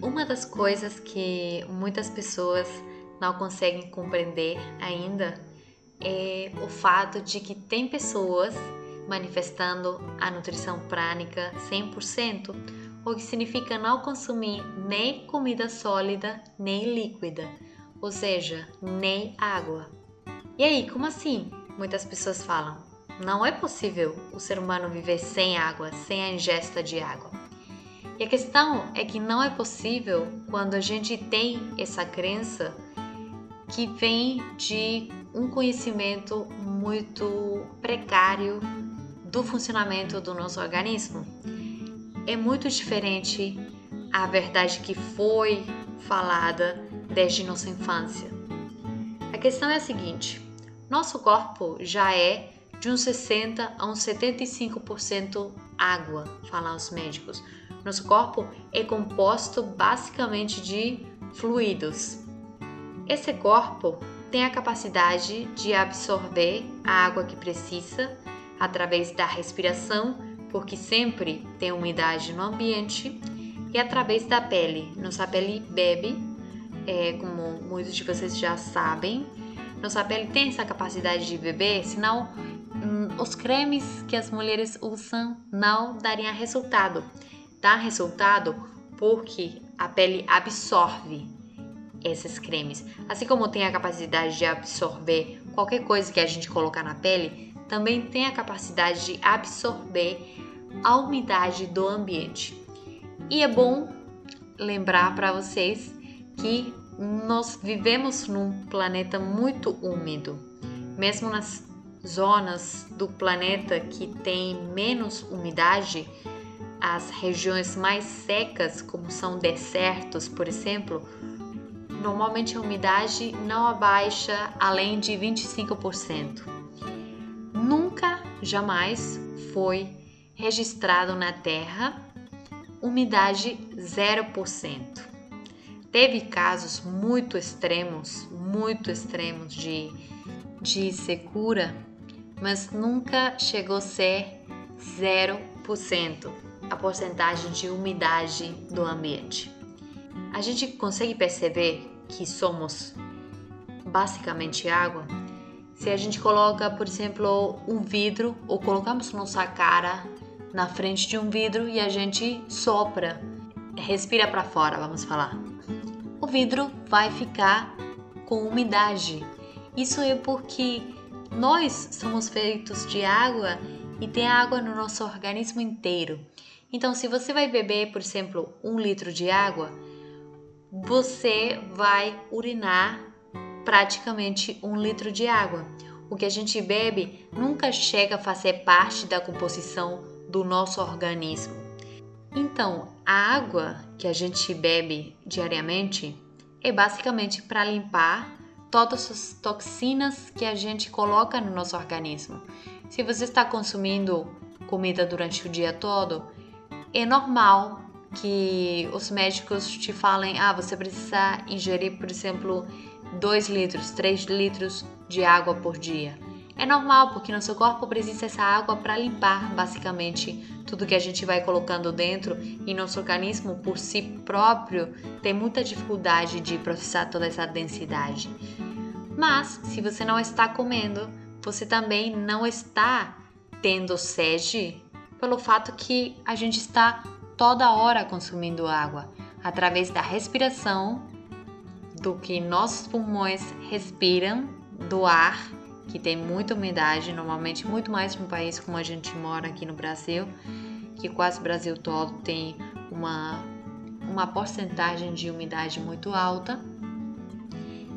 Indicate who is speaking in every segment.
Speaker 1: Uma das coisas que muitas pessoas não conseguem compreender ainda é o fato de que tem pessoas manifestando a nutrição prânica 100%, o que significa não consumir nem comida sólida nem líquida, ou seja, nem água. E aí, como assim? Muitas pessoas falam: não é possível o ser humano viver sem água, sem a ingesta de água. E a questão é que não é possível quando a gente tem essa crença que vem de um conhecimento muito precário do funcionamento do nosso organismo. É muito diferente a verdade que foi falada desde nossa infância. A questão é a seguinte: nosso corpo já é de uns 60 a uns 75% água, falam os médicos. Nosso corpo é composto basicamente de fluidos. Esse corpo tem a capacidade de absorver a água que precisa através da respiração, porque sempre tem umidade no ambiente, e através da pele. Nossa pele bebe, é, como muitos de vocês já sabem, nossa pele tem essa capacidade de beber, senão os cremes que as mulheres usam não dariam resultado. Dá resultado porque a pele absorve esses cremes. Assim como tem a capacidade de absorver qualquer coisa que a gente colocar na pele, também tem a capacidade de absorver a umidade do ambiente. E é bom lembrar para vocês que nós vivemos num planeta muito úmido. Mesmo nas zonas do planeta que tem menos umidade, as regiões mais secas, como são desertos, por exemplo, normalmente a umidade não abaixa além de 25%. Nunca, jamais foi registrado na Terra umidade 0%. Teve casos muito extremos, muito extremos de, de secura, mas nunca chegou a ser 0% a porcentagem de umidade do ambiente. A gente consegue perceber que somos basicamente água, se a gente coloca, por exemplo, um vidro ou colocamos nossa cara na frente de um vidro e a gente sopra, respira para fora, vamos falar. O vidro vai ficar com umidade. Isso é porque nós somos feitos de água e tem água no nosso organismo inteiro. Então, se você vai beber, por exemplo, um litro de água, você vai urinar praticamente um litro de água. O que a gente bebe nunca chega a fazer parte da composição do nosso organismo. Então, a água que a gente bebe diariamente é basicamente para limpar todas as toxinas que a gente coloca no nosso organismo. Se você está consumindo comida durante o dia todo, é normal que os médicos te falem: ah, você precisa ingerir, por exemplo, 2 litros, 3 litros de água por dia. É normal, porque nosso corpo precisa dessa água para limpar basicamente tudo que a gente vai colocando dentro e nosso organismo por si próprio tem muita dificuldade de processar toda essa densidade. Mas se você não está comendo, você também não está tendo sede pelo fato que a gente está toda hora consumindo água através da respiração, do que nossos pulmões respiram, do ar, que tem muita umidade, normalmente muito mais no país como a gente mora aqui no Brasil, que quase o Brasil todo tem uma, uma porcentagem de umidade muito alta.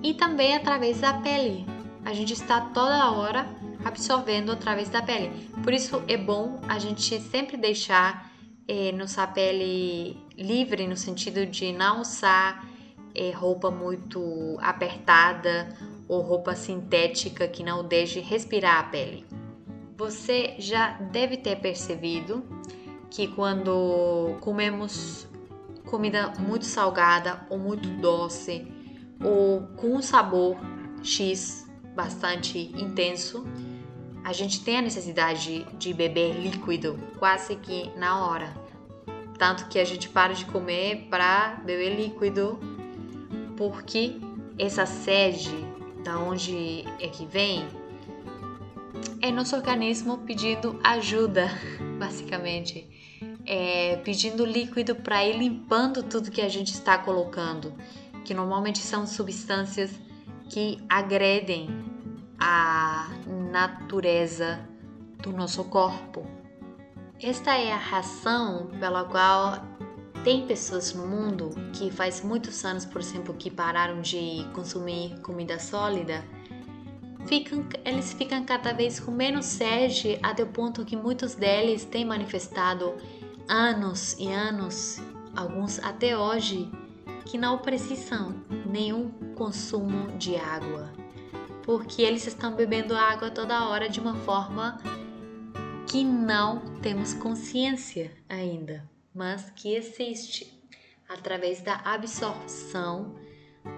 Speaker 1: E também através da pele. A gente está toda hora absorvendo através da pele. Por isso é bom a gente sempre deixar é, nossa pele livre no sentido de não usar é, roupa muito apertada ou roupa sintética que não deixe respirar a pele. Você já deve ter percebido que quando comemos comida muito salgada ou muito doce ou com um sabor X bastante intenso, a gente tem a necessidade de beber líquido quase que na hora. tanto que a gente para de comer para beber líquido, porque essa sede, da onde é que vem, é nosso organismo pedindo ajuda, basicamente. É, pedindo líquido para ir limpando tudo que a gente está colocando, que normalmente são substâncias que agredem a natureza do nosso corpo. Esta é a razão pela qual tem pessoas no mundo que faz muitos anos, por exemplo, que pararam de consumir comida sólida, ficam, eles ficam cada vez com menos sede, até o ponto que muitos deles têm manifestado anos e anos, alguns até hoje, que não precisam nenhum consumo de água, porque eles estão bebendo água toda hora de uma forma que não temos consciência ainda, mas que existe através da absorção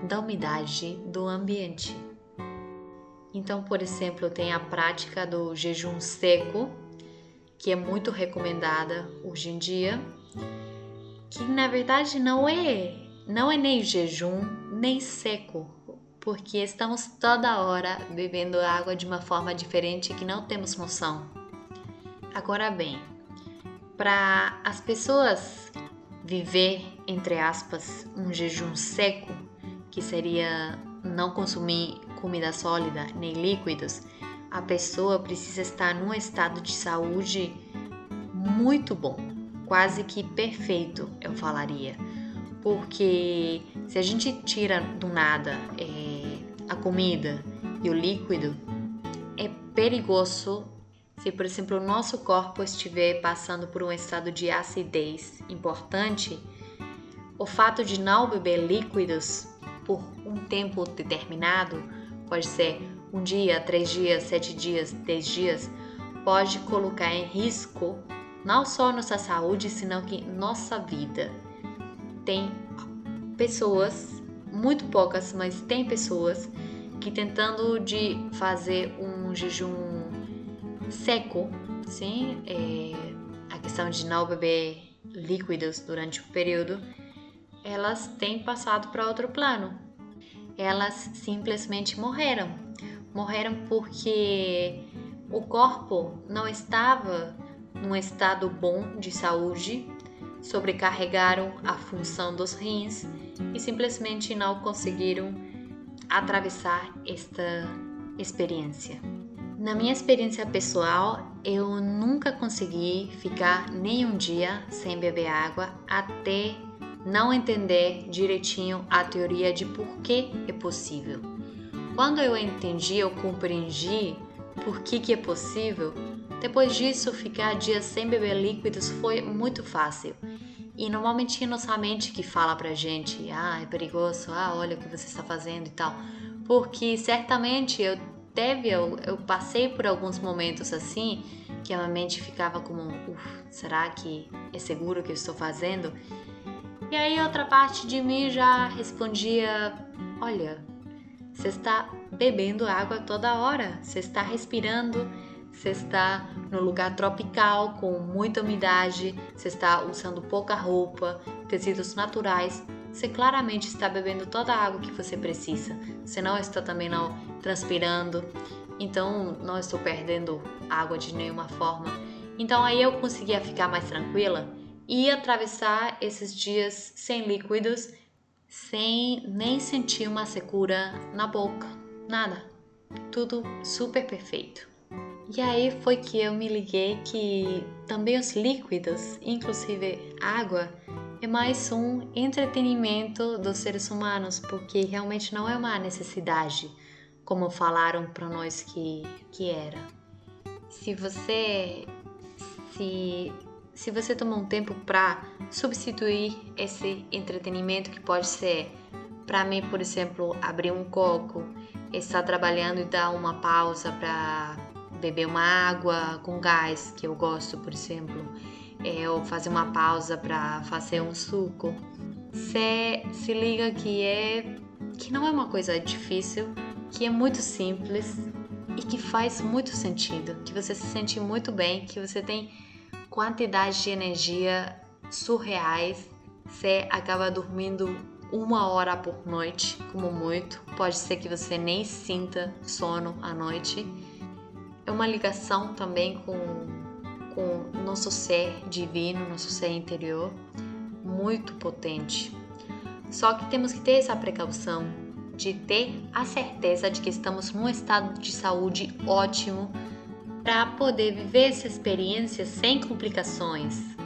Speaker 1: da umidade do ambiente. Então, por exemplo, tem a prática do jejum seco, que é muito recomendada hoje em dia, que na verdade não é, não é nem jejum nem seco, porque estamos toda hora bebendo água de uma forma diferente que não temos noção. Agora bem, para as pessoas viver, entre aspas, um jejum seco, que seria não consumir comida sólida nem líquidos, a pessoa precisa estar num estado de saúde muito bom, quase que perfeito, eu falaria. Porque se a gente tira do nada é, a comida e o líquido, é perigoso se, por exemplo, o nosso corpo estiver passando por um estado de acidez importante, o fato de não beber líquidos por um tempo determinado, pode ser um dia, três dias, sete dias, dez dias, pode colocar em risco não só nossa saúde, senão que nossa vida. Tem pessoas, muito poucas, mas tem pessoas que tentando de fazer um jejum seco, sim, é, a questão de não beber líquidos durante o período, elas têm passado para outro plano. Elas simplesmente morreram. Morreram porque o corpo não estava num estado bom de saúde, sobrecarregaram a função dos rins e simplesmente não conseguiram atravessar esta experiência. Na minha experiência pessoal, eu nunca consegui ficar nem um dia sem beber água até não entender direitinho a teoria de por que é possível. Quando eu entendi, eu compreendi por que, que é possível, depois disso, ficar dias sem beber líquidos foi muito fácil. E normalmente é nossa mente que fala pra gente, ah, é perigoso, ah, olha o que você está fazendo e tal. Porque certamente eu teve, eu, eu passei por alguns momentos assim, que a minha mente ficava como, será que é seguro o que eu estou fazendo? E aí outra parte de mim já respondia, olha, você está bebendo água toda hora, você está respirando, você está no lugar tropical com muita umidade, você está usando pouca roupa, tecidos naturais, você claramente está bebendo toda a água que você precisa. Você não está também não transpirando, então não estou perdendo água de nenhuma forma. Então aí eu conseguia ficar mais tranquila e atravessar esses dias sem líquidos, sem nem sentir uma secura na boca, nada. Tudo super perfeito. E aí foi que eu me liguei que também os líquidos, inclusive água, é mais um entretenimento dos seres humanos, porque realmente não é uma necessidade, como falaram para nós que, que era. Se você se se você tomar um tempo para substituir esse entretenimento que pode ser para mim, por exemplo, abrir um coco, estar trabalhando e dar uma pausa para beber uma água com gás, que eu gosto, por exemplo, é, ou fazer uma pausa para fazer um suco. Você se liga que é que não é uma coisa difícil, que é muito simples e que faz muito sentido, que você se sente muito bem, que você tem quantidade de energia surreais. Você acaba dormindo uma hora por noite, como muito. Pode ser que você nem sinta sono à noite. É uma ligação também com, com nosso ser divino, nosso ser interior, muito potente. Só que temos que ter essa precaução de ter a certeza de que estamos num estado de saúde ótimo para poder viver essa experiência sem complicações,